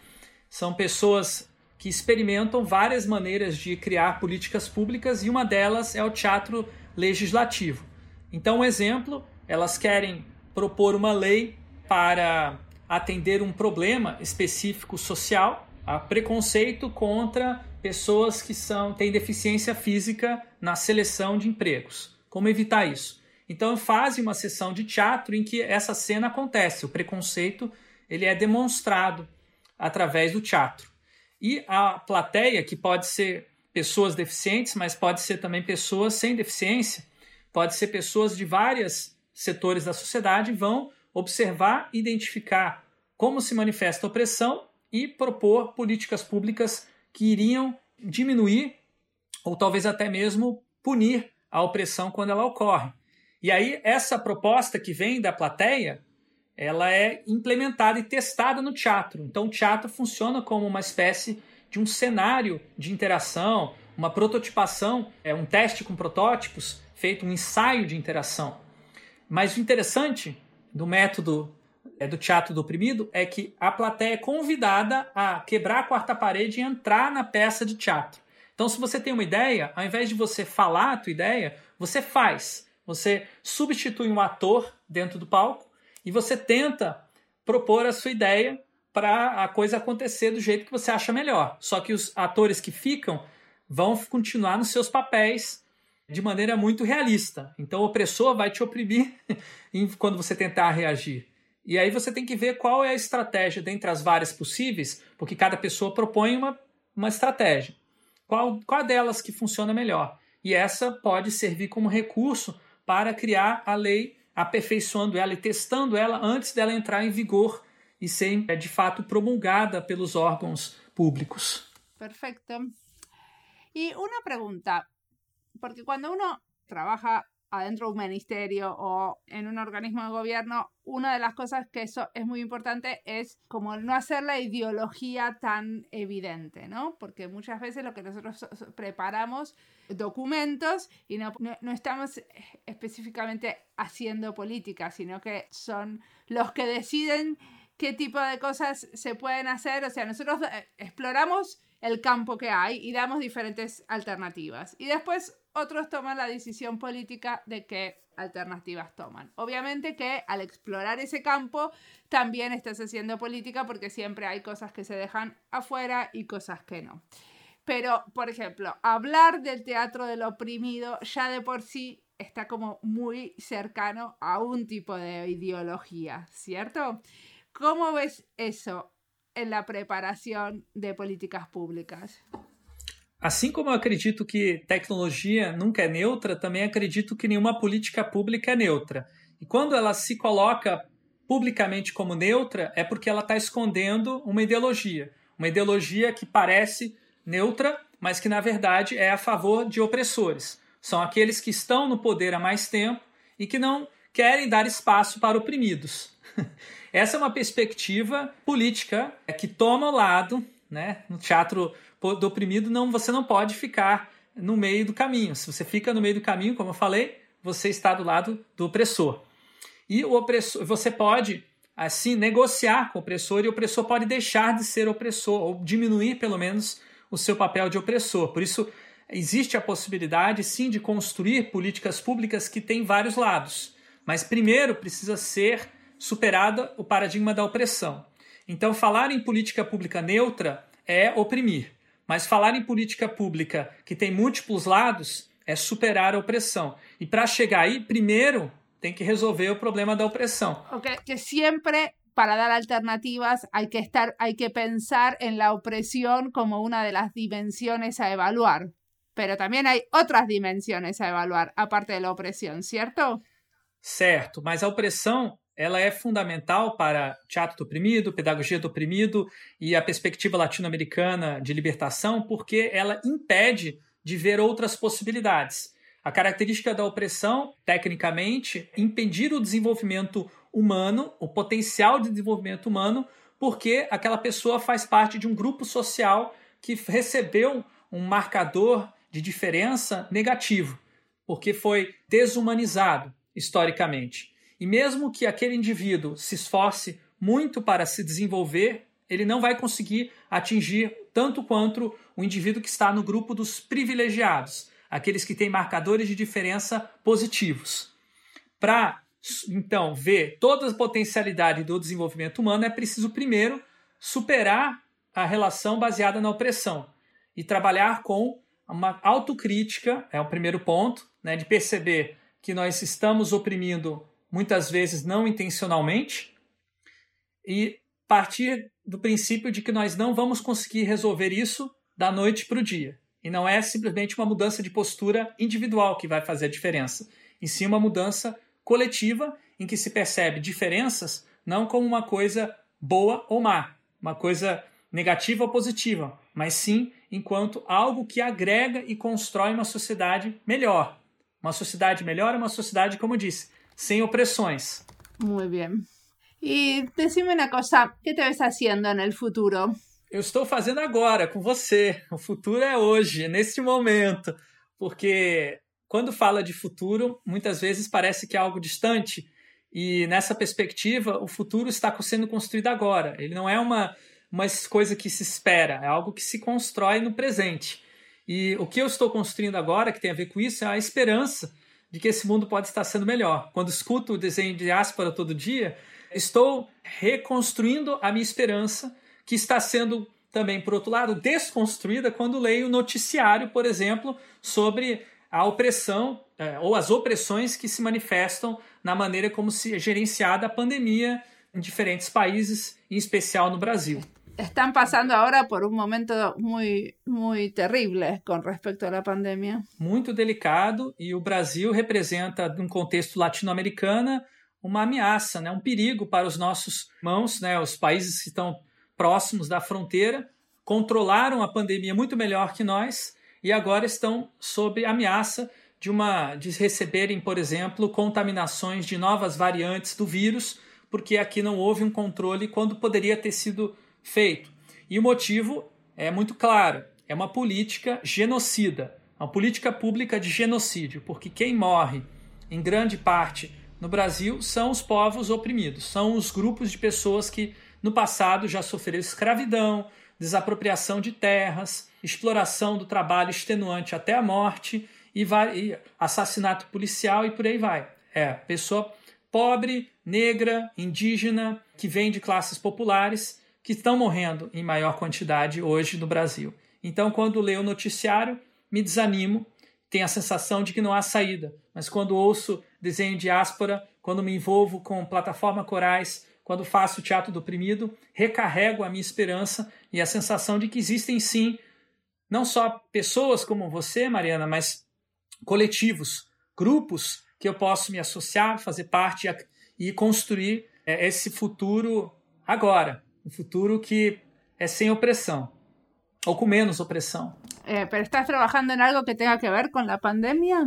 Speaker 2: São pessoas que experimentam várias maneiras de criar políticas públicas e uma delas é o teatro legislativo. Então, um exemplo, elas querem propor uma lei para atender um problema específico social, a preconceito contra pessoas que são têm deficiência física na seleção de empregos. Como evitar isso? Então fazem uma sessão de teatro em que essa cena acontece, o preconceito ele é demonstrado através do teatro. E a plateia, que pode ser pessoas deficientes, mas pode ser também pessoas sem deficiência, pode ser pessoas de vários setores da sociedade, vão observar, identificar como se manifesta a opressão e propor políticas públicas que iriam diminuir ou talvez até mesmo punir a opressão quando ela ocorre. E aí essa proposta que vem da plateia, ela é implementada e testada no teatro. Então o teatro funciona como uma espécie de um cenário de interação, uma prototipação, é um teste com protótipos, feito um ensaio de interação. Mas o interessante do método é, do teatro do oprimido é que a plateia é convidada a quebrar a quarta parede e entrar na peça de teatro. Então, se você tem uma ideia, ao invés de você falar a tua ideia, você faz. Você substitui um ator dentro do palco e você tenta propor a sua ideia para a coisa acontecer do jeito que você acha melhor. Só que os atores que ficam vão continuar nos seus papéis de maneira muito realista. Então o opressor vai te oprimir quando você tentar reagir. E aí você tem que ver qual é a estratégia dentre as várias possíveis, porque cada pessoa propõe uma, uma estratégia. Qual, qual delas que funciona melhor? E essa pode servir como recurso para criar a lei, aperfeiçoando ela e testando ela antes dela entrar em vigor e ser de fato promulgada pelos órgãos públicos.
Speaker 1: Perfeito. E uma pergunta, porque quando uno trabaja adentro de un ministerio o en un organismo de gobierno, una de las cosas que eso es muy importante es como no hacer la ideología tan evidente, ¿no? Porque muchas veces lo que nosotros preparamos documentos y no, no, estamos específicamente haciendo política, sino que son los que deciden qué tipo de cosas se pueden hacer. O sea, nosotros eh, exploramos el campo que hay y damos diferentes alternativas. Y después otros toman la decisión política de qué alternativas toman. Obviamente que al explorar ese campo también estás haciendo política porque siempre hay cosas que se dejan afuera y cosas que no. Pero, por ejemplo, hablar del teatro del oprimido ya de por sí está como muy cercano a un tipo de ideología, ¿cierto? ¿Cómo ves eso en la preparação de políticas públicas?
Speaker 2: Assim como eu acredito que tecnologia nunca é neutra, também acredito que nenhuma política pública é neutra. E quando ela se coloca publicamente como neutra, é porque ela está escondendo uma ideologia. Uma ideologia que parece neutra, mas que na verdade é a favor de opressores. São aqueles que estão no poder há mais tempo e que não querem dar espaço para oprimidos. Essa é uma perspectiva política que toma o lado, né? No teatro do oprimido, não, você não pode ficar no meio do caminho. Se você fica no meio do caminho, como eu falei, você está do lado do opressor. E o opressor, você pode assim negociar com o opressor e o opressor pode deixar de ser opressor ou diminuir pelo menos o seu papel de opressor. Por isso existe a possibilidade sim de construir políticas públicas que têm vários lados. Mas primeiro precisa ser superada o paradigma da opressão. Então, falar em política pública neutra é oprimir, mas falar em política pública que tem múltiplos lados é superar a opressão. E para chegar aí, primeiro tem que resolver o problema da opressão.
Speaker 1: Okay. Que sempre para dar alternativas hay que estar, hay que pensar en la opresión como una de las dimensiones a evaluar. Pero también hay otras dimensiones a evaluar, aparte de la opresión, ¿cierto?
Speaker 2: Certo, mas a opressão ela é fundamental para teatro do oprimido, pedagogia do oprimido e a perspectiva latino-americana de libertação, porque ela impede de ver outras possibilidades. A característica da opressão, tecnicamente, impedir o desenvolvimento humano, o potencial de desenvolvimento humano, porque aquela pessoa faz parte de um grupo social que recebeu um marcador de diferença negativo, porque foi desumanizado historicamente. E mesmo que aquele indivíduo se esforce muito para se desenvolver, ele não vai conseguir atingir tanto quanto o indivíduo que está no grupo dos privilegiados, aqueles que têm marcadores de diferença positivos. Para então ver toda a potencialidade do desenvolvimento humano, é preciso primeiro superar a relação baseada na opressão e trabalhar com uma autocrítica, é o primeiro ponto, né, de perceber que nós estamos oprimindo muitas vezes não intencionalmente, e partir do princípio de que nós não vamos conseguir resolver isso da noite para o dia. E não é simplesmente uma mudança de postura individual que vai fazer a diferença, e sim uma mudança coletiva em que se percebe diferenças não como uma coisa boa ou má, uma coisa negativa ou positiva, mas sim enquanto algo que agrega e constrói uma sociedade melhor. Uma sociedade melhor é uma sociedade, como eu disse, sem opressões.
Speaker 1: Muy bien. E decime uma coisa, que te ves haciendo no futuro?
Speaker 2: Eu estou fazendo agora, com você. O futuro é hoje, neste momento. Porque quando fala de futuro, muitas vezes parece que é algo distante. E nessa perspectiva, o futuro está sendo construído agora. Ele não é uma, uma coisa que se espera, é algo que se constrói no presente. E o que eu estou construindo agora, que tem a ver com isso, é a esperança de que esse mundo pode estar sendo melhor. Quando escuto o desenho de Áspera todo dia, estou reconstruindo a minha esperança, que está sendo também, por outro lado, desconstruída quando leio o noticiário, por exemplo, sobre a opressão é, ou as opressões que se manifestam na maneira como se é gerenciada a pandemia em diferentes países, em especial no Brasil.
Speaker 1: Están pasando ahora por un momento muy, muy terrible con respecto a la pandemia.
Speaker 2: Muito delicado e o Brasil representa, num contexto latino-americano, uma ameaça, né, um perigo para os nossos irmãos, né, os países que estão próximos da fronteira, controlaram a pandemia muito melhor que nós e agora estão sob ameaça de uma de receberem, por exemplo, contaminações de novas variantes do vírus, porque aqui não houve um controle quando poderia ter sido feito. E o motivo é muito claro, é uma política genocida, uma política pública de genocídio, porque quem morre em grande parte no Brasil são os povos oprimidos, são os grupos de pessoas que no passado já sofreram escravidão, desapropriação de terras, exploração do trabalho extenuante até a morte e, assassinato policial e por aí vai. É, pessoa pobre, negra, indígena, que vem de classes populares, que estão morrendo em maior quantidade hoje no Brasil. Então, quando leio o noticiário, me desanimo, tenho a sensação de que não há saída. Mas quando ouço desenho diáspora, quando me envolvo com plataforma corais, quando faço teatro do oprimido, recarrego a minha esperança e a sensação de que existem sim não só pessoas como você, Mariana, mas coletivos, grupos que eu posso me associar, fazer parte e construir é, esse futuro agora, um futuro que é sem opressão ou com menos opressão.
Speaker 1: É, pero estás trabalhando em algo que tenha a ver com a pandemia?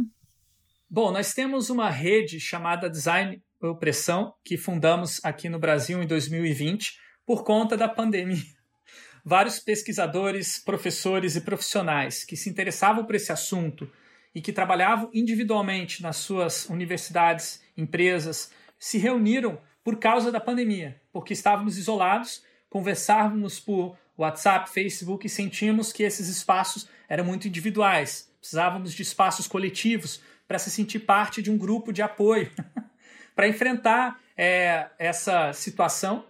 Speaker 2: Bom, nós temos uma rede chamada Design Opressão, que fundamos aqui no Brasil em 2020 por conta da pandemia. Vários pesquisadores, professores e profissionais que se interessavam por esse assunto e que trabalhavam individualmente nas suas universidades, empresas, se reuniram por causa da pandemia, porque estávamos isolados, conversávamos por WhatsApp, Facebook e sentimos que esses espaços eram muito individuais. Precisávamos de espaços coletivos para se sentir parte de um grupo de apoio, para enfrentar é, essa situação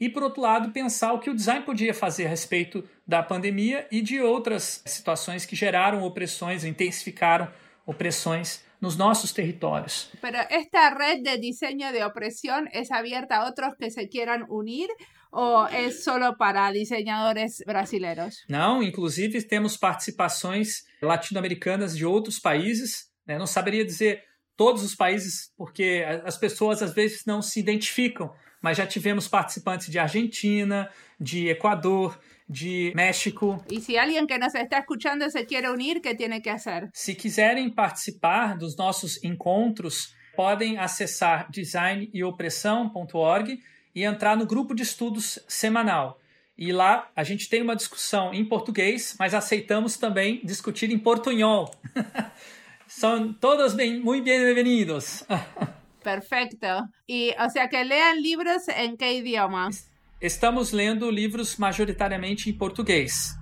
Speaker 2: e, por outro lado, pensar o que o design podia fazer a respeito da pandemia e de outras situações que geraram opressões, intensificaram opressões nos nossos territórios.
Speaker 1: Pero esta red de diseño de opresión es abierta a otros que se quieran unir ou é só para desenhadores brasileiros?
Speaker 2: Não, inclusive temos participações latino-americanas de outros países né? Não saberia dizer todos os países, porque as pessoas às vezes não se identificam, mas já tivemos participantes de Argentina, de Equador, de México.
Speaker 1: E se alguém que nos está escutando se quer unir, o que tem que fazer?
Speaker 2: Se quiserem participar dos nossos encontros, podem acessar designeopressão.org e entrar no grupo de estudos semanal. E lá a gente tem uma discussão em português, mas aceitamos também discutir em portunhol. Son todos bien, muy bienvenidos.
Speaker 1: Perfecto. Y, o sea, que lean libros en qué idioma?
Speaker 2: Estamos lendo livros majoritariamente em português.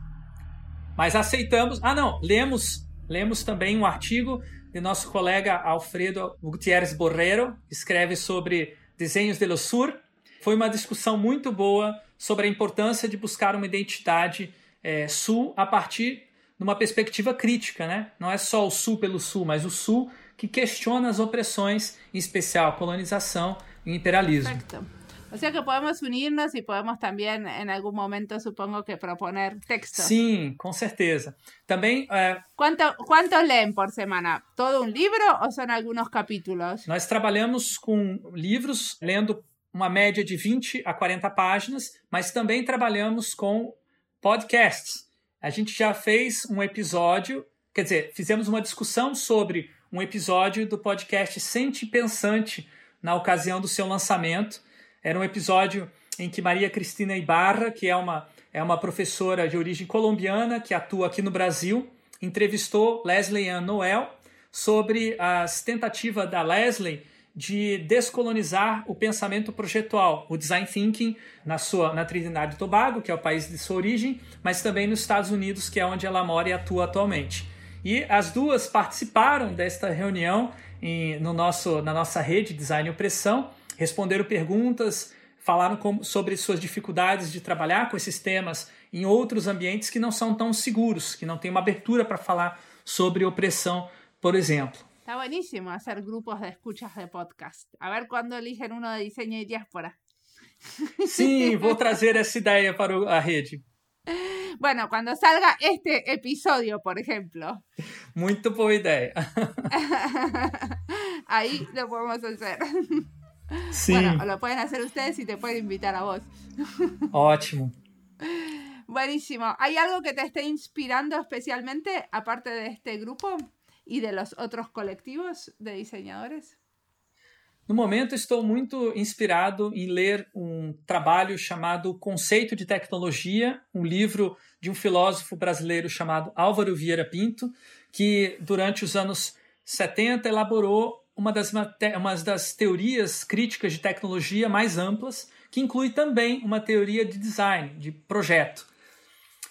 Speaker 2: Mas aceitamos. Ah, não, lemos, lemos também um artigo de nosso colega Alfredo Gutierrez Borrero, escreve sobre desenhos de lo sur. Foi uma discussão muito boa sobre a importância de buscar uma identidade é, sul a partir numa perspectiva crítica, né? Não é só o Sul pelo Sul, mas o Sul que questiona as opressões, em especial a colonização e imperialismo.
Speaker 1: Perfecto. O sea que podemos unirnos e podemos também, em algum momento, supongo que proponer textos.
Speaker 2: Sim, com certeza. Também. É...
Speaker 1: Quanto, quantos leem por semana? Todo um livro ou são alguns capítulos?
Speaker 2: Nós trabalhamos com livros, lendo uma média de 20 a 40 páginas, mas também trabalhamos com podcasts. A gente já fez um episódio, quer dizer, fizemos uma discussão sobre um episódio do podcast Sente Pensante na ocasião do seu lançamento. Era um episódio em que Maria Cristina Ibarra, que é uma, é uma professora de origem colombiana que atua aqui no Brasil, entrevistou Leslie Ann Noel sobre as tentativas da Leslie de descolonizar o pensamento projetual, o design thinking na sua na Trinidade e Tobago, que é o país de sua origem, mas também nos Estados Unidos, que é onde ela mora e atua atualmente. E as duas participaram desta reunião em, no nosso, na nossa rede Design e Opressão, responderam perguntas, falaram com, sobre suas dificuldades de trabalhar com esses temas em outros ambientes que não são tão seguros, que não têm uma abertura para falar sobre opressão, por exemplo.
Speaker 1: Está buenísimo hacer grupos de escuchas de podcast. A ver cuándo eligen uno de diseño y diáspora.
Speaker 2: Sim, vou trazer essa ideia para a rede.
Speaker 1: Bueno, cuando salga este episodio, por ejemplo.
Speaker 2: Muito boa ideia.
Speaker 1: Ahí lo podemos hacer.
Speaker 2: Sí.
Speaker 1: Bueno, lo pueden hacer ustedes y te pueden invitar a vos.
Speaker 2: Ótimo.
Speaker 1: Buenísimo. ¿Hay algo que te esté inspirando especialmente, aparte de este grupo? y de los otros colectivos de diseñadores?
Speaker 2: No momento, estou muito inspirado em ler um trabalho chamado Conceito de Tecnologia, um livro de um filósofo brasileiro chamado Álvaro Vieira Pinto, que durante os anos 70 elaborou uma das, uma das teorias críticas de tecnologia mais amplas, que inclui também uma teoria de design, de projeto.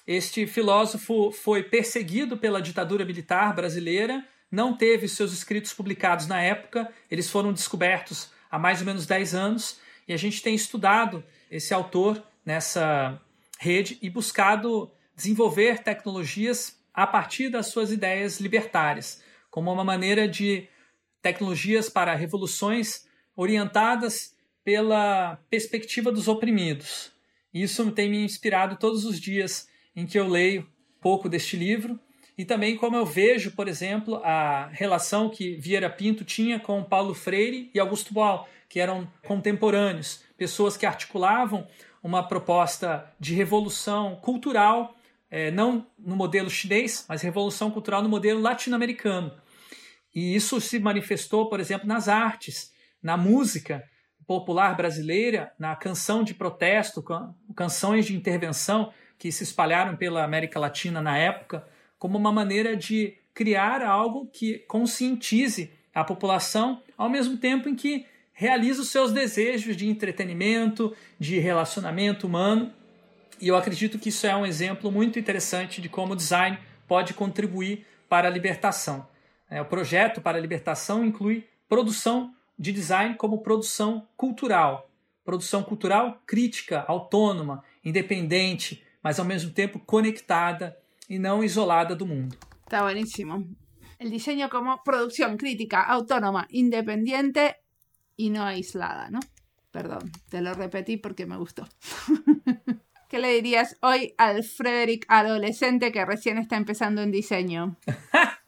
Speaker 2: Este filósofo foi perseguido pela ditadura militar brasileira não teve seus escritos publicados na época, eles foram descobertos há mais ou menos 10 anos, e a gente tem estudado esse autor nessa rede e buscado desenvolver tecnologias a partir das suas ideias libertárias, como uma maneira de tecnologias para revoluções orientadas pela perspectiva dos oprimidos. Isso tem me inspirado todos os dias em que eu leio pouco deste livro e também como eu vejo, por exemplo, a relação que Vieira Pinto tinha com Paulo Freire e Augusto Boal, que eram contemporâneos, pessoas que articulavam uma proposta de revolução cultural, é, não no modelo chinês, mas revolução cultural no modelo latino-americano. E isso se manifestou, por exemplo, nas artes, na música popular brasileira, na canção de protesto, canções de intervenção que se espalharam pela América Latina na época como uma maneira de criar algo que conscientize a população, ao mesmo tempo em que realiza os seus desejos de entretenimento, de relacionamento humano. E eu acredito que isso é um exemplo muito interessante de como o design pode contribuir para a libertação. É, o projeto para a libertação inclui produção de design como produção cultural, produção cultural crítica, autônoma, independente, mas ao mesmo tempo conectada y no isolada del mundo.
Speaker 1: Está buenísimo. El diseño como producción crítica, autónoma, independiente y no aislada, ¿no? Perdón, te lo repetí porque me gustó. ¿Qué le dirías hoy al Frederick adolescente que recién está empezando en diseño?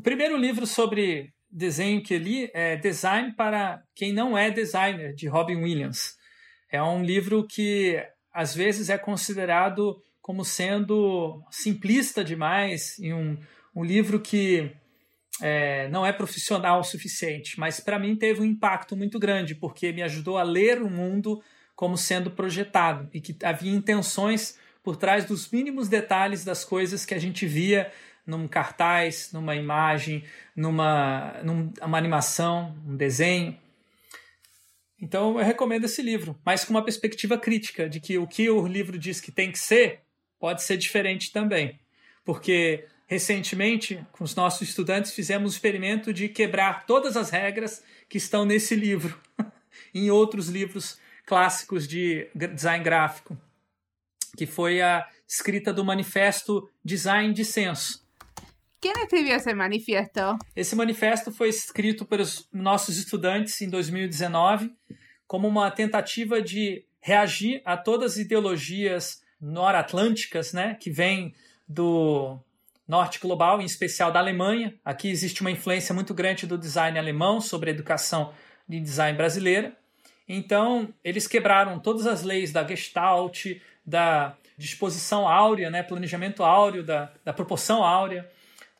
Speaker 2: o primeiro livro sobre desenho que li é Design para quem não é designer, de Robin Williams. É um livro que às vezes é considerado como sendo simplista demais e um, um livro que é, não é profissional o suficiente, mas para mim teve um impacto muito grande, porque me ajudou a ler o mundo como sendo projetado e que havia intenções por trás dos mínimos detalhes das coisas que a gente via num cartaz, numa imagem, numa, numa animação, um desenho. Então eu recomendo esse livro, mas com uma perspectiva crítica de que o que o livro diz que tem que ser pode ser diferente também. Porque recentemente, com os nossos estudantes, fizemos o experimento de quebrar todas as regras que estão nesse livro, em outros livros clássicos de design gráfico, que foi a escrita do manifesto Design de Senso.
Speaker 1: Quem escreveu esse manifesto?
Speaker 2: Esse manifesto foi escrito pelos nossos estudantes em 2019 como uma tentativa de reagir a todas as ideologias noratlânticas, né, que vêm do norte global, em especial da Alemanha. Aqui existe uma influência muito grande do design alemão sobre a educação de design brasileira. Então, eles quebraram todas as leis da Gestalt, da disposição áurea, né, planejamento áureo, da, da proporção áurea,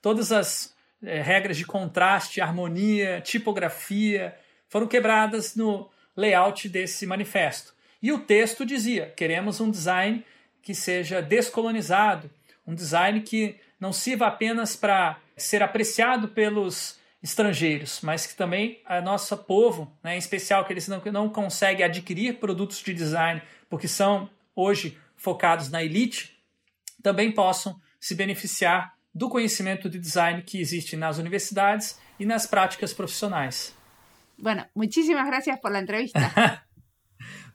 Speaker 2: todas as é, regras de contraste, harmonia, tipografia, foram quebradas no layout desse manifesto. E o texto dizia: queremos um design que seja descolonizado, um design que não sirva apenas para ser apreciado pelos estrangeiros, mas que também a nosso povo, né, em especial que eles não, não conseguem adquirir produtos de design porque são hoje focados na elite, também possam se beneficiar do conhecimento de design que existe nas universidades e nas práticas profissionais.
Speaker 1: Bueno, muchísimas gracias por la entrevista.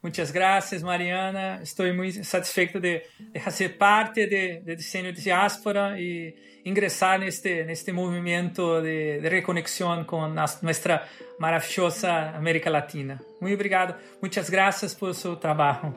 Speaker 2: Muchas gracias, Mariana. Estoy muy satisfecho de, de hacer parte de, de Diseño de Diáspora y ingresar en este, en este movimiento de, de reconexión con nuestra maravillosa América Latina. Muy obrigado. Muchas gracias por su trabajo.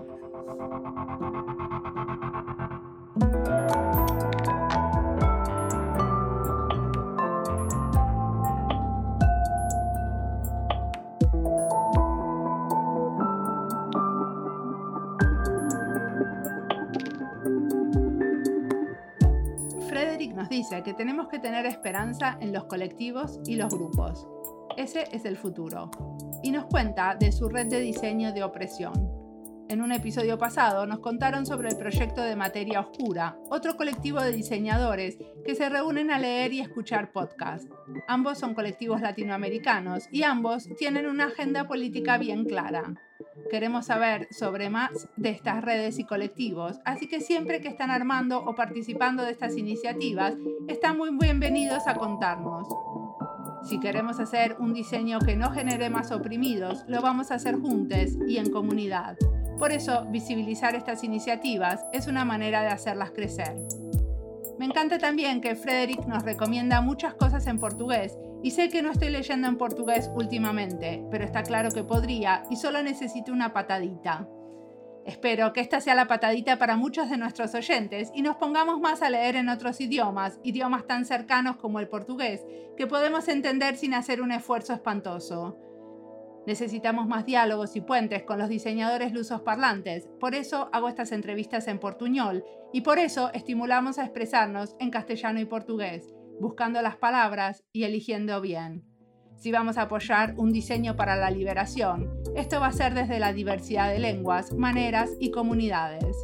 Speaker 1: Dice que tenemos que tener esperanza en los colectivos y los grupos. Ese es el futuro. Y nos cuenta de su red de diseño de opresión. En un episodio pasado nos contaron sobre el proyecto de Materia Oscura, otro colectivo de diseñadores que se reúnen a leer y escuchar podcasts. Ambos son colectivos latinoamericanos y ambos tienen una agenda política bien clara. Queremos saber sobre más de estas redes y colectivos, así que siempre que están armando o participando de estas iniciativas, están muy bienvenidos a contarnos. Si queremos hacer un diseño que no genere más oprimidos, lo vamos a hacer juntos y en comunidad. Por eso, visibilizar estas iniciativas es una manera de hacerlas crecer. Me encanta también que Frederick nos recomienda muchas cosas en portugués y sé que no estoy leyendo en portugués últimamente, pero está claro que podría y solo necesito una patadita. Espero que esta sea la patadita para muchos de nuestros oyentes y nos pongamos más a leer en otros idiomas, idiomas tan cercanos como el portugués, que podemos entender sin hacer un esfuerzo espantoso. Necesitamos más diálogos y puentes con los diseñadores lusos parlantes, por eso hago estas entrevistas en portuñol y por eso estimulamos a expresarnos en castellano y portugués, buscando las palabras y eligiendo bien. Si vamos a apoyar un diseño para la liberación, esto va a ser desde la diversidad de lenguas, maneras y comunidades.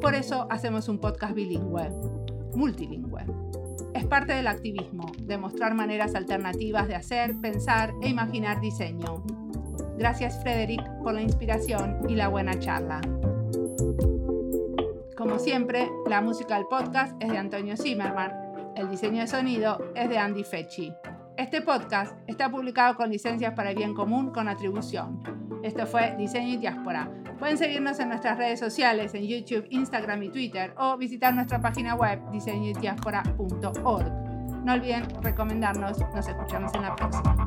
Speaker 1: Por eso hacemos un podcast bilingüe, multilingüe. Es parte del activismo, demostrar maneras alternativas de hacer, pensar e imaginar diseño. Gracias Frederick por la inspiración y la buena charla. Como siempre, la música del podcast es de Antonio Zimmerman, el diseño de sonido es de Andy Fechi. Este podcast está publicado con licencias para el bien común con atribución. Esto fue Diseño y Diáspora. Pueden seguirnos en nuestras redes sociales, en YouTube, Instagram y Twitter, o visitar nuestra página web diseñoydiaspora.org. No olviden recomendarnos. Nos escuchamos en la próxima.